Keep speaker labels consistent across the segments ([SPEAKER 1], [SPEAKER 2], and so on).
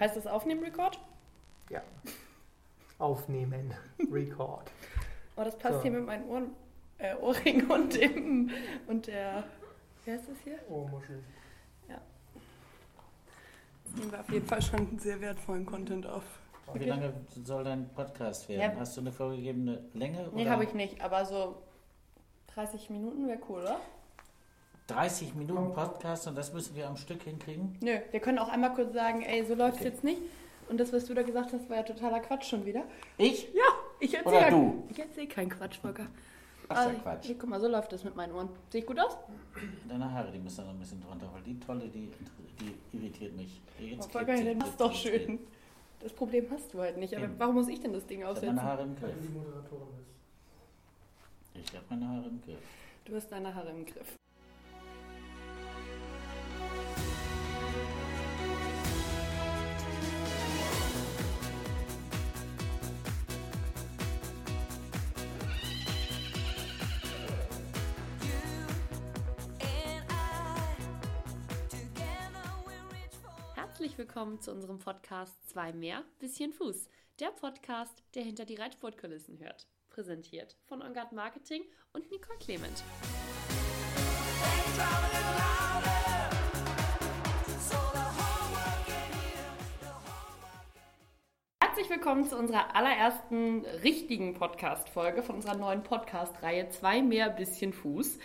[SPEAKER 1] Heißt das Aufnehmen Record?
[SPEAKER 2] Ja. Aufnehmen. Record.
[SPEAKER 1] Oh, das passt
[SPEAKER 2] So.
[SPEAKER 1] hier mit meinen Ohren, äh, Ohrring und dem und der. Wer ist das hier?
[SPEAKER 2] Ohrmuschel.
[SPEAKER 1] Jetzt nehmen wir auf jeden Fall schon sehr wertvollen Content auf.
[SPEAKER 3] Wie lange soll dein Podcast werden?
[SPEAKER 1] Ja.
[SPEAKER 3] Hast du eine vorgegebene Länge?
[SPEAKER 1] Nee, habe ich nicht, aber so 30 Minuten wäre cool, oder?
[SPEAKER 3] 30 Minuten Podcast und das müssen wir am Stück hinkriegen?
[SPEAKER 1] Nö, wir können auch einmal kurz sagen, ey, so läuft's
[SPEAKER 3] Okay.
[SPEAKER 1] jetzt nicht. Und das, was du da gesagt hast, war ja totaler Quatsch schon wieder.
[SPEAKER 3] Ich?
[SPEAKER 1] Ja, ich erzähle
[SPEAKER 3] Oder du?
[SPEAKER 1] Ich erzähle keinen Quatsch, Volker.
[SPEAKER 3] Ach, ja Quatsch.
[SPEAKER 1] Hier, guck mal, so läuft das mit meinen Ohren. Sehe ich gut aus?
[SPEAKER 3] Deine Haare, die müssen noch ein bisschen drunter, weil die tolle, die, die irritiert mich. Jetzt
[SPEAKER 1] Oh, Volker,
[SPEAKER 3] sie.
[SPEAKER 1] dann ist doch schön. Das Problem hast du halt nicht. Aber
[SPEAKER 3] Eben.
[SPEAKER 1] warum muss ich denn das Ding
[SPEAKER 3] Ich habe
[SPEAKER 1] aufsetzen?
[SPEAKER 3] meine Haare im Griff. Ich habe meine Haare im Griff.
[SPEAKER 1] Du hast deine Haare im Griff. Herzlich willkommen zu unserem Podcast Zwei mehr, bisschen Fuß. Der Podcast, der hinter die Reitsportkulissen hört. Präsentiert von Ongard Marketing und Nicole Clement. Herzlich willkommen zu unserer allerersten richtigen Podcast-Folge von unserer neuen Podcast-Reihe Zwei mehr, bisschen Fuß.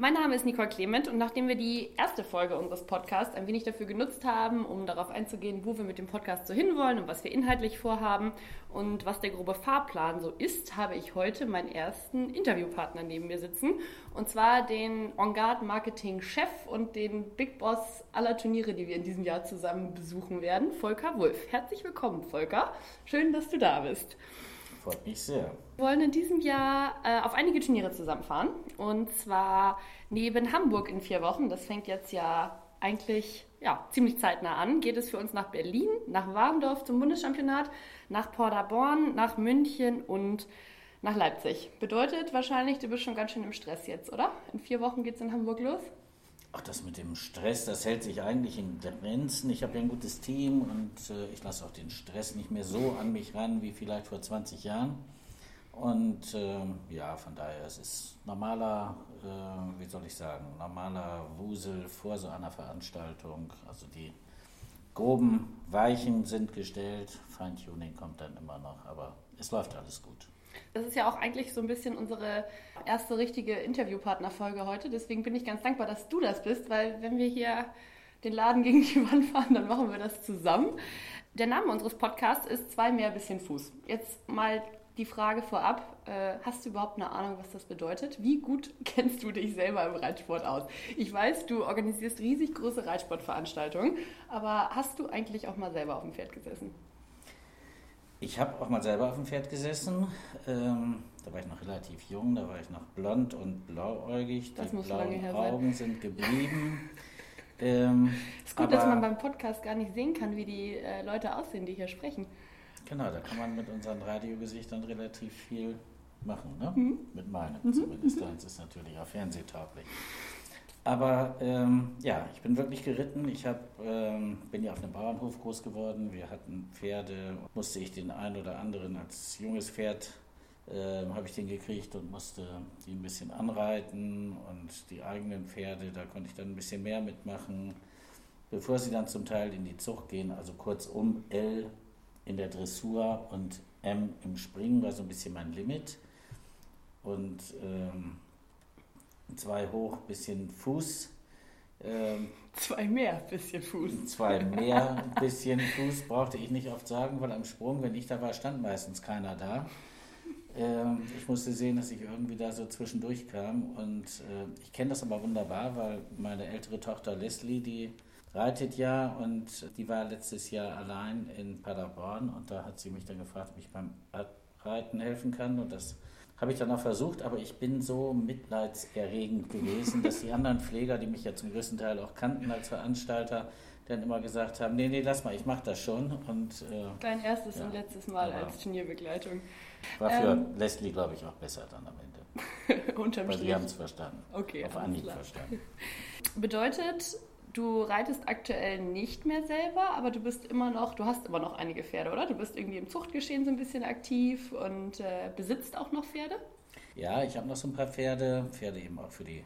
[SPEAKER 1] Mein Name ist Nicole Clement und nachdem wir die erste Folge unseres Podcasts ein wenig dafür genutzt haben, um darauf einzugehen, wo wir mit dem Podcast so hinwollen und was wir inhaltlich vorhaben und was der grobe Fahrplan so ist, habe ich heute meinen ersten Interviewpartner neben mir sitzen und zwar den On-Guard Marketing Chef und den Big Boss aller Turniere, die wir in diesem Jahr zusammen besuchen werden, Volker Wulff. Herzlich willkommen, Volker. Schön, dass du da bist.
[SPEAKER 3] Freut mich sehr.
[SPEAKER 1] Wir wollen in diesem Jahr äh, auf einige Turniere zusammenfahren. Und zwar neben Hamburg in vier Wochen. Das fängt jetzt ja eigentlich ja, ziemlich zeitnah an. Geht es für uns nach Berlin, nach Warndorf zum Bundeschampionat, nach Paderborn, nach München und nach Leipzig. Bedeutet wahrscheinlich, du bist schon ganz schön im Stress jetzt, oder? In vier Wochen geht es in Hamburg los.
[SPEAKER 3] Ach, das mit dem Stress, das hält sich eigentlich in Grenzen. Ich habe ja ein gutes Team und äh, ich lasse auch den Stress nicht mehr so an mich ran wie vielleicht vor 20 Jahren. Und ähm, ja, von daher, es ist normaler, äh, wie soll ich sagen, normaler Wusel vor so einer Veranstaltung. Also die groben Weichen sind gestellt, Feintuning kommt dann immer noch, aber es läuft alles gut.
[SPEAKER 1] Das ist ja auch eigentlich so ein bisschen unsere erste richtige Interviewpartnerfolge heute. Deswegen bin ich ganz dankbar, dass du das bist, weil wenn wir hier den Laden gegen die Wand fahren, dann machen wir das zusammen. Der Name unseres Podcasts ist Zwei mehr bisschen Fuß. Jetzt mal die Frage vorab. Äh, hast du überhaupt eine Ahnung, was das bedeutet? Wie gut kennst du dich selber im Reitsport aus? Ich weiß, du organisierst riesig große Reitsportveranstaltungen, aber hast du eigentlich auch mal selber auf dem Pferd gesessen?
[SPEAKER 3] Ich habe auch mal selber auf dem Pferd gesessen. Ähm, da war ich noch relativ jung, da war ich noch blond und blauäugig.
[SPEAKER 1] Das
[SPEAKER 3] Die
[SPEAKER 1] muss
[SPEAKER 3] blauen
[SPEAKER 1] lange her sein.
[SPEAKER 3] Augen sind geblieben. ähm,
[SPEAKER 1] Ist gut,
[SPEAKER 3] aber,
[SPEAKER 1] dass man beim Podcast gar nicht sehen kann, wie die äh, Leute aussehen, die hier sprechen.
[SPEAKER 3] Genau, da kann man mit unseren Radiogesichtern relativ viel machen. Ne?
[SPEAKER 1] Mhm.
[SPEAKER 3] Mit meinem zumindest. Deins ist natürlich auch fernsehtauglich. Aber ähm, ja, ich bin wirklich geritten. Ich hab, ähm, bin ja auf einem Bauernhof groß geworden. Wir hatten Pferde. Musste ich den einen oder anderen als junges Pferd ähm, habe ich den gekriegt und musste die ein bisschen anreiten und die eigenen Pferde, da konnte ich dann ein bisschen mehr mitmachen, bevor sie dann zum Teil in die Zucht gehen. Also kurzum L in der Dressur und M im Springen war so ein bisschen mein Limit. Und ähm, zwei hoch, bisschen Fuß. Ähm,
[SPEAKER 1] Zwei mehr, bisschen Fuß.
[SPEAKER 3] Zwei mehr, bisschen Fuß brauchte ich nicht oft sagen, weil am Sprung, wenn ich da war, stand meistens keiner da. Ähm, ich musste sehen, dass ich irgendwie da so zwischendurch kam. Und äh, ich kenne das aber wunderbar, weil meine ältere Tochter Leslie, die reitet ja und die war letztes Jahr allein in Paderborn und da hat sie mich dann gefragt, ob ich beim Reiten helfen kann und das habe ich dann auch versucht, aber ich bin so mitleidserregend gewesen, dass die anderen Pfleger, die mich ja zum größten Teil auch kannten als Veranstalter, dann immer gesagt haben, nee, nee, lass mal, ich mache das schon. Und äh,
[SPEAKER 1] Dein erstes
[SPEAKER 3] Ja.
[SPEAKER 1] und letztes Mal als Turnierbegleitung.
[SPEAKER 3] war für
[SPEAKER 1] Ähm.
[SPEAKER 3] Leslie, glaube ich, auch besser dann am Ende.
[SPEAKER 1] Unterm
[SPEAKER 3] Weil
[SPEAKER 1] Strich.
[SPEAKER 3] sie haben es verstanden.
[SPEAKER 1] Okay,
[SPEAKER 3] Auf Anhieb verstanden.
[SPEAKER 1] Bedeutet, Du reitest aktuell nicht mehr selber, aber du bist immer noch, du hast immer noch einige Pferde, oder? Du bist irgendwie im Zuchtgeschehen so ein bisschen aktiv und äh, besitzt auch noch Pferde?
[SPEAKER 3] Ja, ich habe noch so ein paar Pferde, Pferde eben auch für die,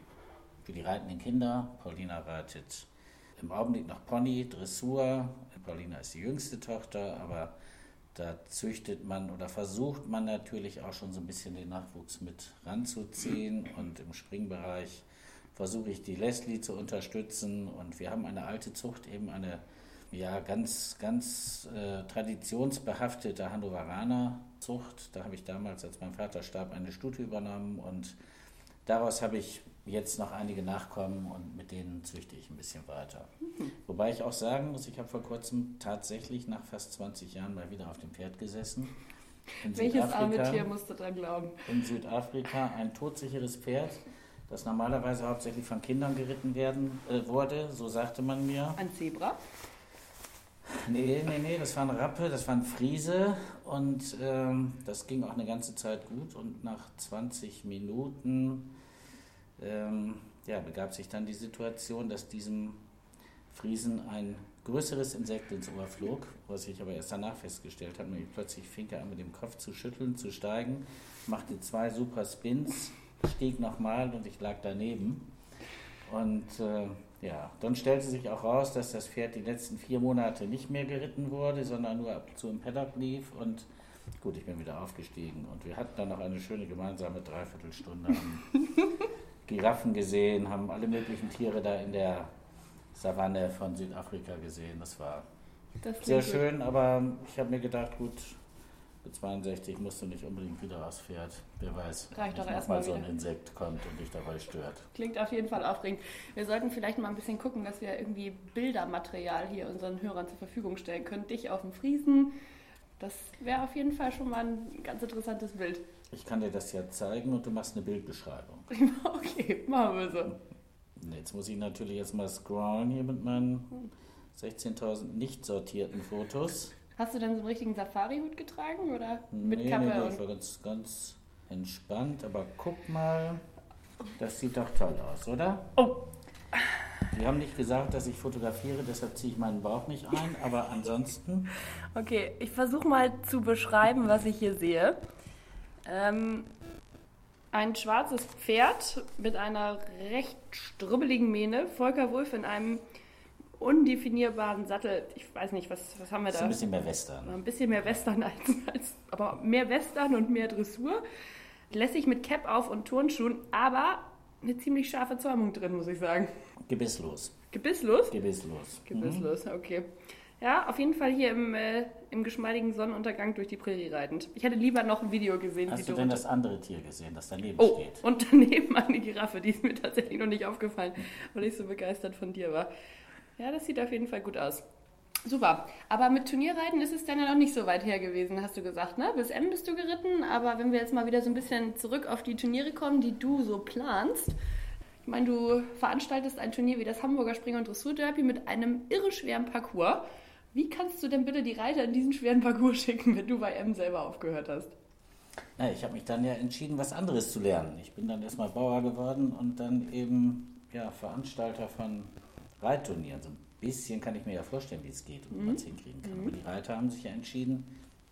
[SPEAKER 3] für die reitenden Kinder. Paulina reitet im Augenblick noch Pony, Dressur. Paulina ist die jüngste Tochter, aber da züchtet man oder versucht man natürlich auch schon so ein bisschen den Nachwuchs mit ranzuziehen und im Springbereich versuche ich die Leslie zu unterstützen und wir haben eine alte Zucht, eben eine ja, ganz, ganz äh, traditionsbehaftete Hannoveraner Zucht. Da habe ich damals, als mein Vater starb, eine Stute übernommen und daraus habe ich jetzt noch einige Nachkommen und mit denen züchte ich ein bisschen weiter. Mhm. Wobei ich auch sagen muss, ich habe vor kurzem tatsächlich nach fast 20 Jahren mal wieder auf dem Pferd gesessen.
[SPEAKER 1] In Welches arme Tier musst du dran glauben?
[SPEAKER 3] In Südafrika ein todsicheres Pferd, das normalerweise hauptsächlich von Kindern geritten werden äh, wurde, so sagte man mir.
[SPEAKER 1] Ein Zebra?
[SPEAKER 3] Nee, nee, nee, das war ein Rappe, das war ein Friese und ähm, das ging auch eine ganze Zeit gut und nach 20 Minuten ähm, ja, begab sich dann die Situation, dass diesem Friesen ein größeres Insekt ins Ohr flog, was ich aber erst danach festgestellt habe. Nämlich plötzlich fing er an, mit dem Kopf zu schütteln, zu steigen, machte zwei super Spins, stieg nochmal und ich lag daneben. Und äh, ja, dann stellte sich auch raus, dass das Pferd die letzten vier Monate nicht mehr geritten wurde, sondern nur ab und zu im Paddock lief. Und gut, ich bin wieder aufgestiegen. Und wir hatten dann noch eine schöne gemeinsame Dreiviertelstunde. Giraffen gesehen, haben alle möglichen Tiere da in der Savanne von Südafrika gesehen. Das war das sehr schön, gut. aber ich habe mir gedacht, gut, mit 62 musst du nicht unbedingt wieder aufs Pferd. Wer weiß,
[SPEAKER 1] Reicht doch
[SPEAKER 3] erstmal so ein Insekt kommt und dich dabei stört.
[SPEAKER 1] Klingt auf jeden Fall aufregend. Wir sollten vielleicht mal ein bisschen gucken, dass wir irgendwie Bildermaterial hier unseren Hörern zur Verfügung stellen können. Dich auf dem Friesen. Das wäre auf jeden Fall schon mal ein ganz interessantes Bild.
[SPEAKER 3] Ich kann dir das ja zeigen und du machst eine Bildbeschreibung.
[SPEAKER 1] Okay, machen wir so.
[SPEAKER 3] Jetzt muss ich natürlich jetzt mal scrollen hier mit meinen 16.000 nicht sortierten Fotos.
[SPEAKER 1] Hast du denn so einen richtigen Safari-Hut getragen oder
[SPEAKER 3] mit nee, Kappe? Nee, nee, ich war ganz, ganz entspannt. Aber guck mal, das sieht doch toll aus, oder?
[SPEAKER 1] Oh!
[SPEAKER 3] Die haben nicht gesagt, dass ich fotografiere, deshalb ziehe ich meinen Bauch nicht ein, aber ansonsten.
[SPEAKER 1] Okay, ich versuche mal zu beschreiben, was ich hier sehe. Ähm, ein schwarzes Pferd mit einer recht strubbeligen Mähne. Volker Wulf in einem undefinierbaren Sattel. Ich weiß nicht, was, was haben wir da?
[SPEAKER 3] Ein bisschen mehr Western.
[SPEAKER 1] Ein bisschen mehr Western als, als aber mehr Western und mehr Dressur. Lässig mit Cap auf und Turnschuhen, aber eine ziemlich scharfe Zäumung drin, muss ich sagen.
[SPEAKER 3] Gebisslos.
[SPEAKER 1] Gebisslos?
[SPEAKER 3] Gebisslos.
[SPEAKER 1] Gebisslos, mhm. okay. Ja, auf jeden Fall hier im, äh, im geschmeidigen Sonnenuntergang durch die Prärie reitend. Ich hätte lieber noch ein Video gesehen.
[SPEAKER 3] Hast du denn das andere Tier gesehen, das daneben
[SPEAKER 1] oh,
[SPEAKER 3] steht?
[SPEAKER 1] Und daneben eine Giraffe, die ist mir tatsächlich noch nicht aufgefallen, weil ich so begeistert von dir war. Ja, das sieht auf jeden Fall gut aus. Super. Aber mit Turnierreiten ist es dann ja noch nicht so weit her gewesen, hast du gesagt, ne? Bis M bist du geritten, aber wenn wir jetzt mal wieder so ein bisschen zurück auf die Turniere kommen, die du so planst. Ich meine, du veranstaltest ein Turnier wie das Hamburger Springer- und Dressur-Derby mit einem irre schweren Parcours. Wie kannst du denn bitte die Reiter in diesen schweren Parcours schicken, wenn du bei M selber aufgehört hast?
[SPEAKER 3] Na, ich habe mich dann ja entschieden, was anderes zu lernen. Ich bin dann erstmal Bauer geworden und dann eben ja, Veranstalter von Reitturnieren. So ein bisschen kann ich mir ja vorstellen, wie es geht und mhm. wie man es hinkriegen kann. Mhm. Aber die Reiter haben sich ja entschieden,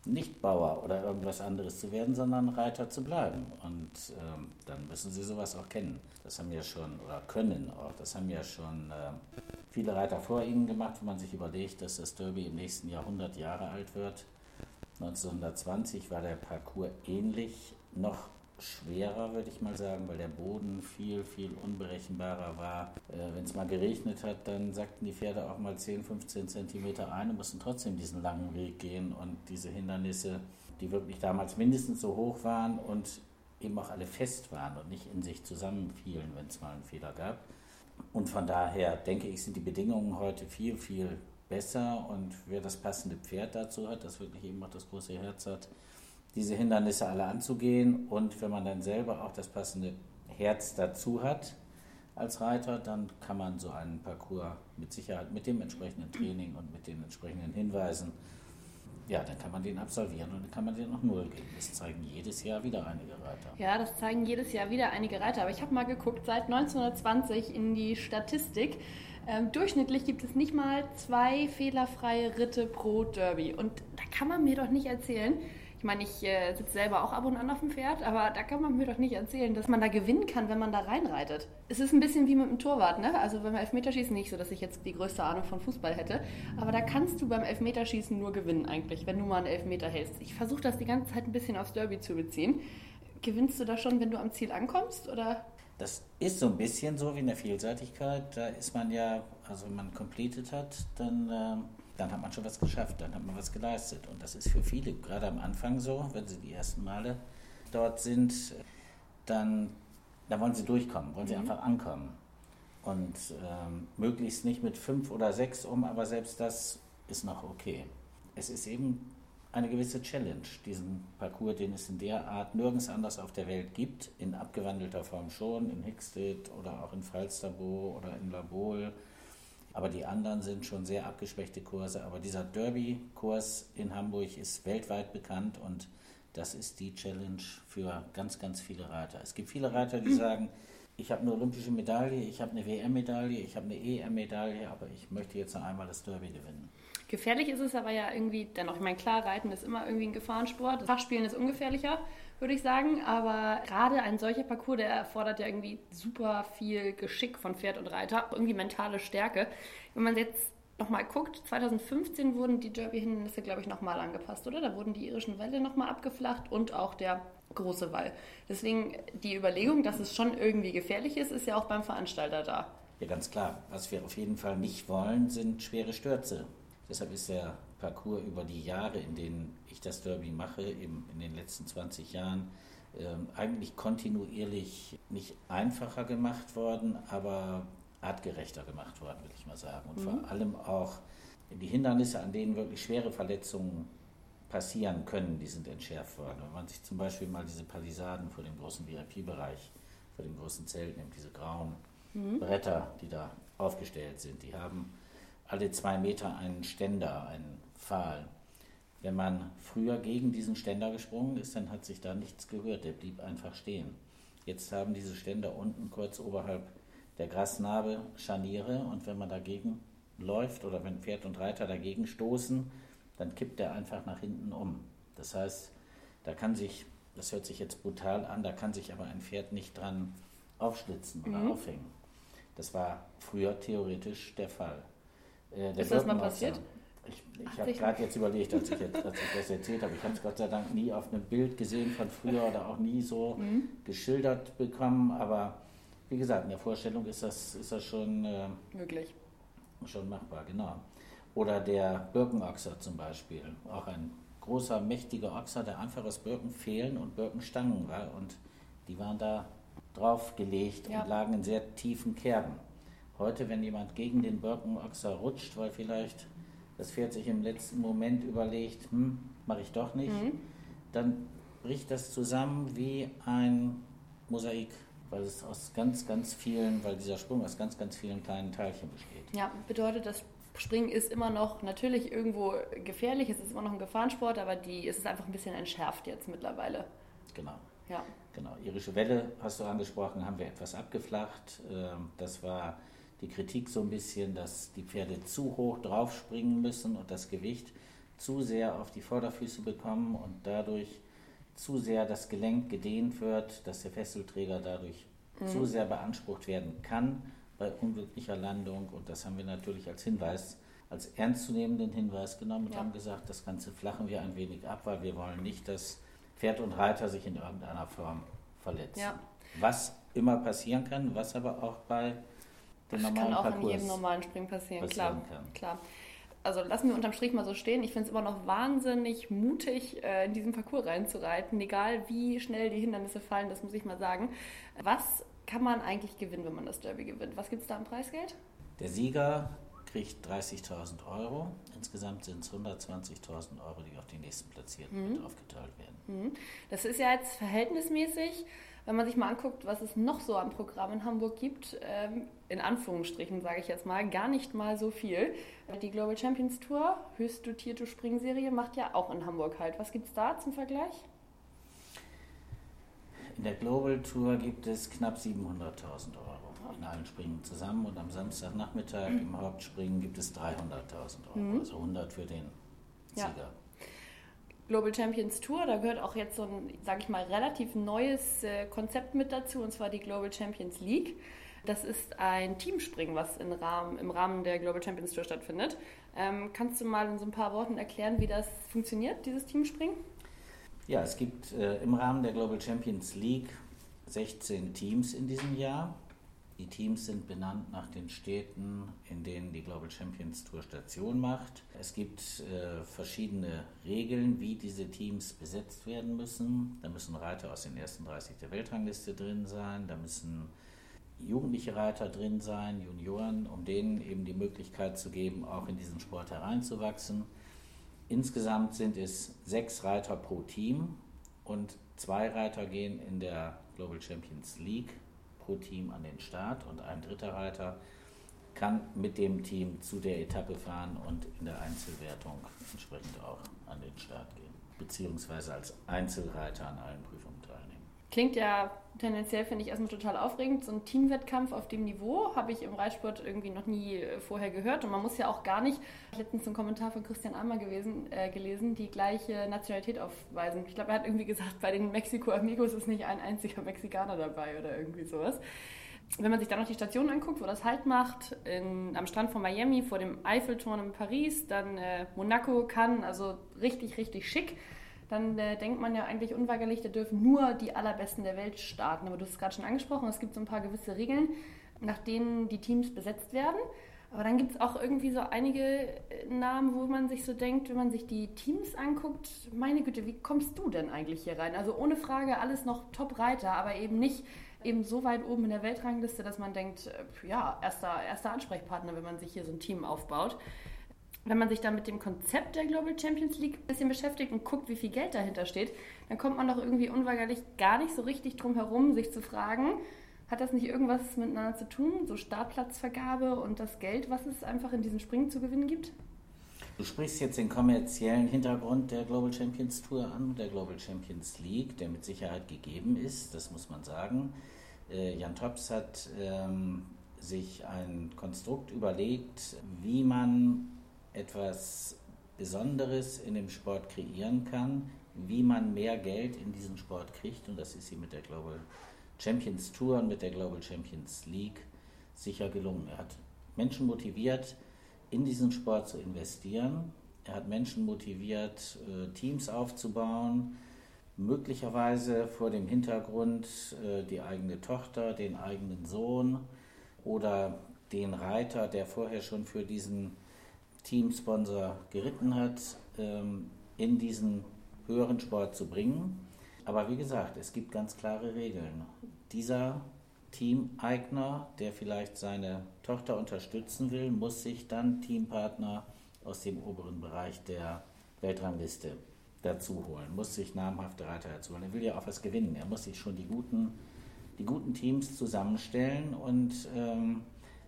[SPEAKER 3] nicht Bauer oder irgendwas anderes zu werden, sondern Reiter zu bleiben. Und ähm, dann müssen sie sowas auch kennen. Das haben ja schon, oder können auch, das haben ja schon äh, viele Reiter vor ihnen gemacht, wenn man sich überlegt, dass das Derby im nächsten Jahr 100 Jahre alt wird. 1920 war der Parcours ähnlich, noch schwerer, würde ich mal sagen, weil der Boden viel, viel unberechenbarer war. Äh, Wenn es mal geregnet hat, dann sackten die Pferde auch mal 10, 15 Zentimeter ein und mussten trotzdem diesen langen Weg gehen. Und diese Hindernisse, die wirklich damals mindestens so hoch waren und eben auch alle fest waren und nicht in sich zusammenfielen, wenn es mal einen Fehler gab. Und von daher denke ich, sind die Bedingungen heute viel, viel besser. Und wer das passende Pferd dazu hat, das wirklich eben auch das große Herz hat, diese Hindernisse alle anzugehen. Und wenn man dann selber auch das passende Herz dazu hat als Reiter, dann kann man so einen Parcours mit Sicherheit mit dem entsprechenden Training und mit den entsprechenden Hinweisen, ja, dann kann man den absolvieren und dann kann man den noch null geben. Das zeigen jedes Jahr wieder einige Reiter.
[SPEAKER 1] Ja, das zeigen jedes Jahr wieder einige Reiter. Aber ich habe mal geguckt, seit 1920 in die Statistik Ähm, durchschnittlich gibt es nicht mal zwei fehlerfreie Ritte pro Derby. Und da kann man mir doch nicht erzählen, ich meine, ich äh, sitze selber auch ab und an auf dem Pferd, aber da kann man mir doch nicht erzählen, dass man da gewinnen kann, wenn man da reinreitet. Es ist ein bisschen wie mit dem Torwart, ne? Also beim Elfmeterschießen nicht so, dass ich jetzt die größte Ahnung von Fußball hätte. Aber da kannst du beim Elfmeterschießen nur gewinnen eigentlich, wenn du mal einen Elfmeter hältst. Ich versuche das die ganze Zeit ein bisschen aufs Derby zu beziehen. Gewinnst du da schon, wenn du am Ziel ankommst, oder?
[SPEAKER 3] Das ist so ein bisschen so wie in der Vielseitigkeit. Da ist man ja, also wenn man completed hat, dann... Dann hat man schon was geschafft, dann hat man was geleistet. Und das ist für viele, gerade am Anfang so, wenn sie die ersten Male dort sind, dann, dann wollen sie durchkommen, wollen sie mhm. einfach ankommen. Und ähm, möglichst nicht mit fünf oder sechs um, aber selbst das ist noch okay. Es ist eben eine gewisse Challenge, diesen Parcours, den es in der Art nirgends anders auf der Welt gibt, in abgewandelter Form schon, in Hickstead oder auch in Falsterbo oder in Labol aber die anderen sind schon sehr abgeschwächte Kurse. Aber dieser Derby-Kurs in Hamburg ist weltweit bekannt und das ist die Challenge für ganz, ganz viele Reiter. Es gibt viele Reiter, die mhm. sagen, ich habe eine olympische Medaille, ich habe eine WM-Medaille, ich habe eine EM-Medaille, aber ich möchte jetzt noch einmal das Derby gewinnen.
[SPEAKER 1] Gefährlich ist es aber ja irgendwie dennoch. Ich meine, klar, Reiten ist immer irgendwie ein Gefahrensport. Fachspielen ist ungefährlicher würde ich sagen. Aber gerade ein solcher Parcours, der erfordert ja irgendwie super viel Geschick von Pferd und Reiter, irgendwie mentale Stärke. Wenn man jetzt nochmal guckt, 2015 wurden die Derby-Hindernisse, glaube ich, nochmal angepasst, oder? Da wurden die irischen Wälle nochmal abgeflacht und auch der große Wall. Deswegen die Überlegung, dass es schon irgendwie gefährlich ist, ist ja auch beim Veranstalter da.
[SPEAKER 3] Ja, ganz klar. Was wir auf jeden Fall nicht wollen, sind schwere Stürze. Deshalb ist der Parcours über die Jahre, in denen ich das Derby mache, eben in den letzten 20 Jahren, äh, eigentlich kontinuierlich nicht einfacher gemacht worden, aber artgerechter gemacht worden, will ich mal sagen. Und mhm. vor allem auch die Hindernisse, an denen wirklich schwere Verletzungen passieren können, die sind entschärft worden. Wenn man sich zum Beispiel mal diese Palisaden vor dem großen VIP-Bereich, vor dem großen Zelt nimmt, diese grauen mhm. Bretter, die da aufgestellt sind, die haben alle zwei Meter einen Ständer, einen Pfahl. Wenn man früher gegen diesen Ständer gesprungen ist, dann hat sich da nichts gehört, der blieb einfach stehen. Jetzt haben diese Ständer unten kurz oberhalb der Grasnarbe Scharniere und wenn man dagegen läuft oder wenn Pferd und Reiter dagegen stoßen, dann kippt der einfach nach hinten um. Das heißt, da kann sich, das hört sich jetzt brutal an, da kann sich aber ein Pferd nicht dran aufschlitzen oder mhm. aufhängen. Das war früher theoretisch der Fall.
[SPEAKER 1] Äh, der ist das mal passiert?
[SPEAKER 3] Ich, ich habe gerade jetzt überlegt, als ich, jetzt, als ich das erzählt habe, ich habe es Gott sei Dank nie auf einem Bild gesehen von früher oder auch nie so mhm. geschildert bekommen, aber wie gesagt, in der Vorstellung ist das, ist das schon äh,
[SPEAKER 1] möglich.
[SPEAKER 3] Schon machbar, genau. Oder der Birkenochser zum Beispiel, auch ein großer, mächtiger Ochser, der einfach aus Birken fehlen und Birkenstangen war und die waren da draufgelegt ja. und lagen in sehr tiefen Kerben. Heute, wenn jemand gegen den Birkenochser rutscht, weil vielleicht das Pferd sich im letzten Moment überlegt, hm, mache ich doch nicht, mhm. dann bricht das zusammen wie ein Mosaik, weil es aus ganz, ganz vielen, weil dieser Sprung aus ganz, ganz vielen kleinen Teilchen besteht.
[SPEAKER 1] Ja, bedeutet, das Springen ist immer noch natürlich irgendwo gefährlich, es ist immer noch ein Gefahrensport, aber die, es ist einfach ein bisschen entschärft jetzt mittlerweile.
[SPEAKER 3] Genau. Ja. Genau. Irische Welle hast du angesprochen, haben wir etwas abgeflacht. Ähm, das war die Kritik so ein bisschen, dass die Pferde zu hoch draufspringen müssen und das Gewicht zu sehr auf die Vorderfüße bekommen und dadurch zu sehr das Gelenk gedehnt wird, dass der Fesselträger dadurch mhm. zu sehr beansprucht werden kann bei unglücklicher Landung. Und das haben wir natürlich als Hinweis, als ernstzunehmenden Hinweis genommen und ja. haben gesagt, das Ganze flachen wir ein wenig ab, weil wir wollen nicht, dass Pferd und Reiter sich in irgendeiner Form verletzen. Ja. Was immer passieren kann, was aber auch bei
[SPEAKER 1] den das kann auch Parcours in jedem normalen Spring passieren, klar. Klar. Also lassen wir unterm Strich mal so stehen. Ich finde es immer noch wahnsinnig mutig, äh, in diesen Parcours reinzureiten, egal wie schnell die Hindernisse fallen, das muss ich mal sagen. Was kann man eigentlich gewinnen, wenn man das Derby gewinnt? Was gibt es da am Preisgeld?
[SPEAKER 3] Der Sieger kriegt 30.000 Euro. Insgesamt sind es 120.000 Euro, die auf die nächsten Platzierten mhm. aufgeteilt werden.
[SPEAKER 1] Mhm. Das ist ja jetzt verhältnismäßig wenn man sich mal anguckt, was es noch so am Programm in Hamburg gibt, ähm, in Anführungsstrichen sage ich jetzt mal, gar nicht mal so viel. Die Global Champions Tour, höchst dotierte Springserie, macht ja auch in Hamburg halt. Was gibt es da zum Vergleich?
[SPEAKER 3] In der Global Tour gibt es knapp 700.000 Euro. in allen Springen zusammen und am Samstagnachmittag mhm. im Hauptspringen gibt es 300.000 Euro, mhm. also 100 für den Sieger. Ja.
[SPEAKER 1] Global Champions Tour, da gehört auch jetzt so ein, sage ich mal, relativ neues äh, Konzept mit dazu, und zwar die Global Champions League. Das ist ein Teamspringen, was im Rahmen, im Rahmen der Global Champions Tour stattfindet. Ähm, kannst du mal in so ein paar Worten erklären, wie das funktioniert, dieses Teamspringen?
[SPEAKER 3] Ja, es gibt äh, im Rahmen der Global Champions League 16 Teams in diesem Jahr. Die Teams sind benannt nach den Städten, in denen die Global Champions Tour Station macht. Es gibt äh, verschiedene Regeln, wie diese Teams besetzt werden müssen. Da müssen Reiter aus den ersten 30 der Weltrangliste drin sein, da müssen jugendliche Reiter drin sein, Junioren, um denen eben die Möglichkeit zu geben, auch in diesen Sport hereinzuwachsen. Insgesamt sind es sechs Reiter pro Team und zwei Reiter gehen in der Global Champions League pro Team an den Start und ein dritter Reiter kann mit dem Team zu der Etappe fahren und in der Einzelwertung entsprechend auch an den Start gehen, beziehungsweise als Einzelreiter an allen Prüfungen.
[SPEAKER 1] Klingt ja tendenziell, finde ich, erstmal total aufregend. So ein Teamwettkampf auf dem Niveau habe ich im Reitsport irgendwie noch nie äh, vorher gehört. Und man muss ja auch gar nicht, letztens einen Kommentar von Christian Almer gewesen, äh, gelesen, die gleiche Nationalität aufweisen. Ich glaube, er hat irgendwie gesagt, bei den Mexiko Amigos ist nicht ein einziger Mexikaner dabei oder irgendwie sowas. Wenn man sich dann noch die Station anguckt, wo das Halt macht, in, am Strand von Miami, vor dem Eiffelturm in Paris, dann äh, Monaco, Cannes, also richtig, richtig schick dann äh, denkt man ja eigentlich unweigerlich, da dürfen nur die allerbesten der Welt starten. Aber du hast es gerade schon angesprochen, es gibt so ein paar gewisse Regeln, nach denen die Teams besetzt werden. Aber dann gibt es auch irgendwie so einige äh, Namen, wo man sich so denkt, wenn man sich die Teams anguckt, meine Güte, wie kommst du denn eigentlich hier rein? Also ohne Frage alles noch Top-Reiter, aber eben nicht eben so weit oben in der Weltrangliste, dass man denkt, äh, ja, erster, erster Ansprechpartner, wenn man sich hier so ein Team aufbaut wenn man sich dann mit dem Konzept der Global Champions League ein bisschen beschäftigt und guckt, wie viel Geld dahinter steht, dann kommt man doch irgendwie unweigerlich gar nicht so richtig drum herum, sich zu fragen, hat das nicht irgendwas miteinander zu tun, so Startplatzvergabe und das Geld, was es einfach in diesen Springen zu gewinnen gibt?
[SPEAKER 3] Du sprichst jetzt den kommerziellen Hintergrund der Global Champions Tour an, der Global Champions League, der mit Sicherheit gegeben ist, das muss man sagen. Äh, Jan Tops hat ähm, sich ein Konstrukt überlegt, wie man etwas Besonderes in dem Sport kreieren kann, wie man mehr Geld in diesen Sport kriegt. Und das ist hier mit der Global Champions Tour und mit der Global Champions League sicher gelungen. Er hat Menschen motiviert, in diesen Sport zu investieren. Er hat Menschen motiviert, äh, Teams aufzubauen, möglicherweise vor dem Hintergrund äh, die eigene Tochter, den eigenen Sohn oder den Reiter, der vorher schon für diesen Teamsponsor geritten hat, ähm, in diesen höheren Sport zu bringen. Aber wie gesagt, es gibt ganz klare Regeln. Dieser Teameigner, der vielleicht seine Tochter unterstützen will, muss sich dann Teampartner aus dem oberen Bereich der Weltrangliste dazu holen, muss sich namhafte Reiter dazu holen. Er will ja auch was gewinnen. Er muss sich schon die guten, die guten Teams zusammenstellen und ähm,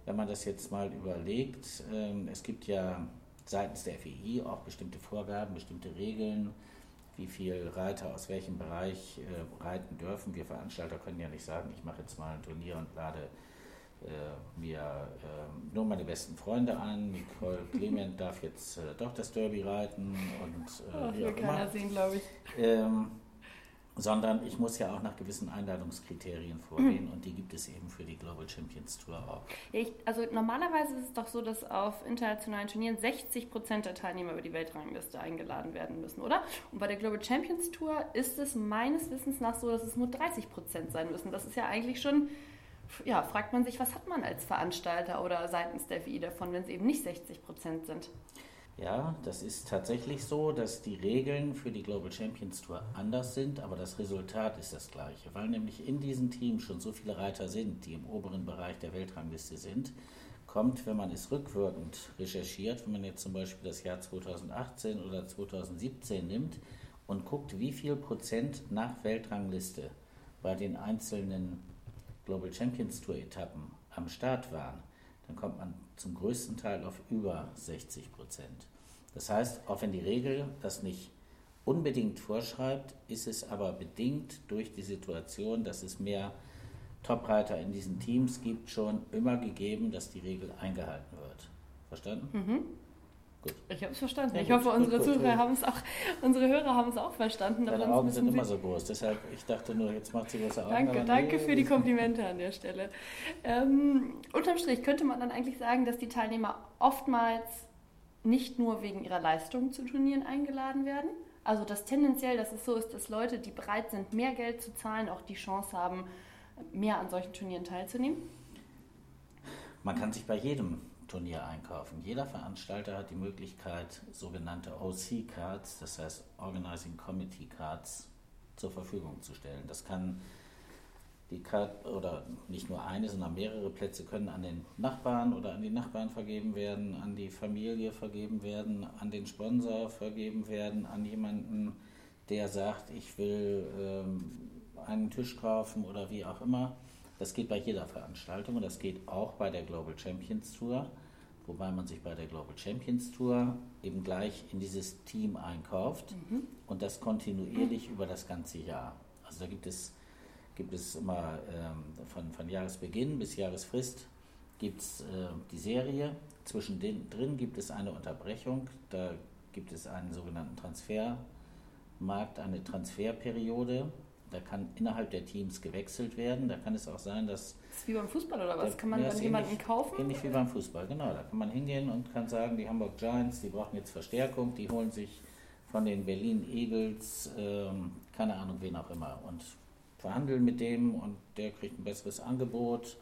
[SPEAKER 3] wenn man das jetzt mal überlegt, ähm, es gibt ja seitens der FEI auch bestimmte Vorgaben, bestimmte Regeln, wie viel Reiter aus welchem Bereich äh, reiten dürfen. Wir Veranstalter können ja nicht sagen, ich mache jetzt mal ein Turnier und lade äh, mir äh, nur meine besten Freunde an. Nicole Clement darf jetzt äh, doch das Derby reiten und
[SPEAKER 1] äh, oh, will keiner sehen, glaube ich.
[SPEAKER 3] Ähm, sondern ich muss ja auch nach gewissen Einladungskriterien vorgehen und die gibt es eben für die Global Champions Tour auch.
[SPEAKER 1] Ich, also normalerweise ist es doch so, dass auf internationalen Turnieren 60 Prozent der Teilnehmer über die Weltrangliste eingeladen werden müssen, oder? Und bei der Global Champions Tour ist es meines Wissens nach so, dass es nur 30 Prozent sein müssen. Das ist ja eigentlich schon, ja, fragt man sich, was hat man als Veranstalter oder seitens der WI davon, wenn es eben nicht 60 Prozent sind?
[SPEAKER 3] Ja, das ist tatsächlich so, dass die Regeln für die Global Champions Tour anders sind, aber das Resultat ist das gleiche, weil nämlich in diesen Teams schon so viele Reiter sind, die im oberen Bereich der Weltrangliste sind, kommt, wenn man es rückwirkend recherchiert, wenn man jetzt zum Beispiel das Jahr 2018 oder 2017 nimmt und guckt, wie viel Prozent nach Weltrangliste bei den einzelnen Global Champions Tour Etappen am Start waren, dann kommt man zum größten Teil auf über 60 Prozent. Das heißt, auch wenn die Regel das nicht unbedingt vorschreibt, ist es aber bedingt durch die Situation, dass es mehr Topreiter in diesen Teams gibt, schon immer gegeben, dass die Regel eingehalten wird. Verstanden?
[SPEAKER 1] Mhm. Gut. Ich habe es verstanden.
[SPEAKER 3] Ja,
[SPEAKER 1] ich
[SPEAKER 3] gut,
[SPEAKER 1] hoffe, unsere
[SPEAKER 3] gut,
[SPEAKER 1] Zuhörer haben es auch, unsere Hörer haben es auch verstanden. aber
[SPEAKER 3] Deine Augen sind immer so groß. Deshalb, ich dachte nur, jetzt macht sie große Augen.
[SPEAKER 1] Danke, danke
[SPEAKER 3] nee,
[SPEAKER 1] für die Komplimente an der Stelle. Ähm, unterm Strich könnte man dann eigentlich sagen, dass die Teilnehmer oftmals nicht nur wegen ihrer Leistung zu Turnieren eingeladen werden. Also dass tendenziell, dass es so ist, dass Leute, die bereit sind, mehr Geld zu zahlen, auch die Chance haben, mehr an solchen Turnieren teilzunehmen.
[SPEAKER 3] Man kann sich bei jedem Turnier einkaufen. Jeder Veranstalter hat die Möglichkeit, sogenannte OC-Cards, das heißt Organizing Committee Cards, zur Verfügung zu stellen. Das kann die Card oder nicht nur eine, sondern mehrere Plätze können an den Nachbarn oder an die Nachbarn vergeben werden, an die Familie vergeben werden, an den Sponsor vergeben werden, an jemanden, der sagt, ich will ähm, einen Tisch kaufen oder wie auch immer. Das geht bei jeder Veranstaltung und das geht auch bei der Global Champions Tour, wobei man sich bei der Global Champions Tour eben gleich in dieses Team einkauft und das kontinuierlich über das ganze Jahr. Also da gibt es, gibt es immer ähm, von, von Jahresbeginn bis Jahresfrist gibt es äh, die Serie. Zwischendrin drin gibt es eine Unterbrechung, da gibt es einen sogenannten Transfermarkt, eine Transferperiode. Da kann innerhalb der Teams gewechselt werden. Da kann es auch sein, dass
[SPEAKER 1] Das ist wie beim Fußball oder was?
[SPEAKER 3] Ja,
[SPEAKER 1] Kann man
[SPEAKER 3] ja,
[SPEAKER 1] dann jemanden
[SPEAKER 3] ähnlich-
[SPEAKER 1] kaufen?
[SPEAKER 3] Ähnlich wie beim Fußball, genau. Da kann man hingehen und kann sagen, die Hamburg Giants, die brauchen jetzt Verstärkung, die holen sich von den Berlin Eagles, ähm, keine Ahnung, wen auch immer, und verhandeln mit dem und der kriegt ein besseres Angebot,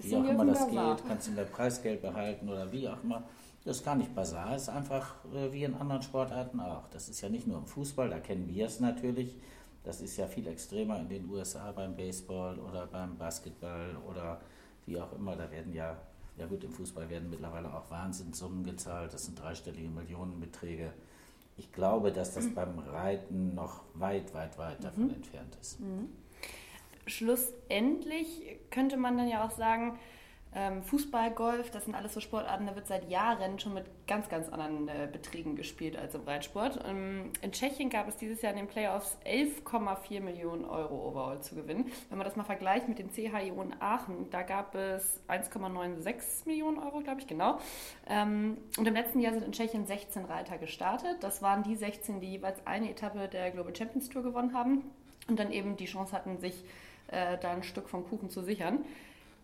[SPEAKER 3] wie auch immer das geht, kannst du mehr Preisgeld behalten oder wie auch immer. Das ist gar nicht Basar, ist einfach äh, wie in anderen Sportarten auch. Das ist ja nicht nur im Fußball, da kennen wir es natürlich. Das ist ja viel extremer in den USA beim Baseball oder beim Basketball oder wie auch immer. Da werden ja, ja gut, im Fußball werden mittlerweile auch Wahnsinnssummen gezahlt. Das sind dreistellige Millionenbeträge. Ich glaube, dass das beim Reiten noch weit, weit, weit davon entfernt ist.
[SPEAKER 1] Schlussendlich könnte man dann ja auch sagen, Fußball, Golf, das sind alles so Sportarten, da wird seit Jahren schon mit ganz, ganz anderen äh, Beträgen gespielt als im Reitsport. Ähm, in Tschechien gab es dieses Jahr in den Playoffs 11,4 Millionen Euro overall zu gewinnen. Wenn man das mal vergleicht mit dem CHIO in Aachen, da gab es 1,96 Millionen Euro, glaube ich, genau. Ähm, und im letzten Jahr sind in Tschechien 16 Reiter gestartet. Das waren die 16, die jeweils eine Etappe der Global Champions Tour gewonnen haben und dann eben die Chance hatten, sich äh, da ein Stück vom Kuchen zu sichern.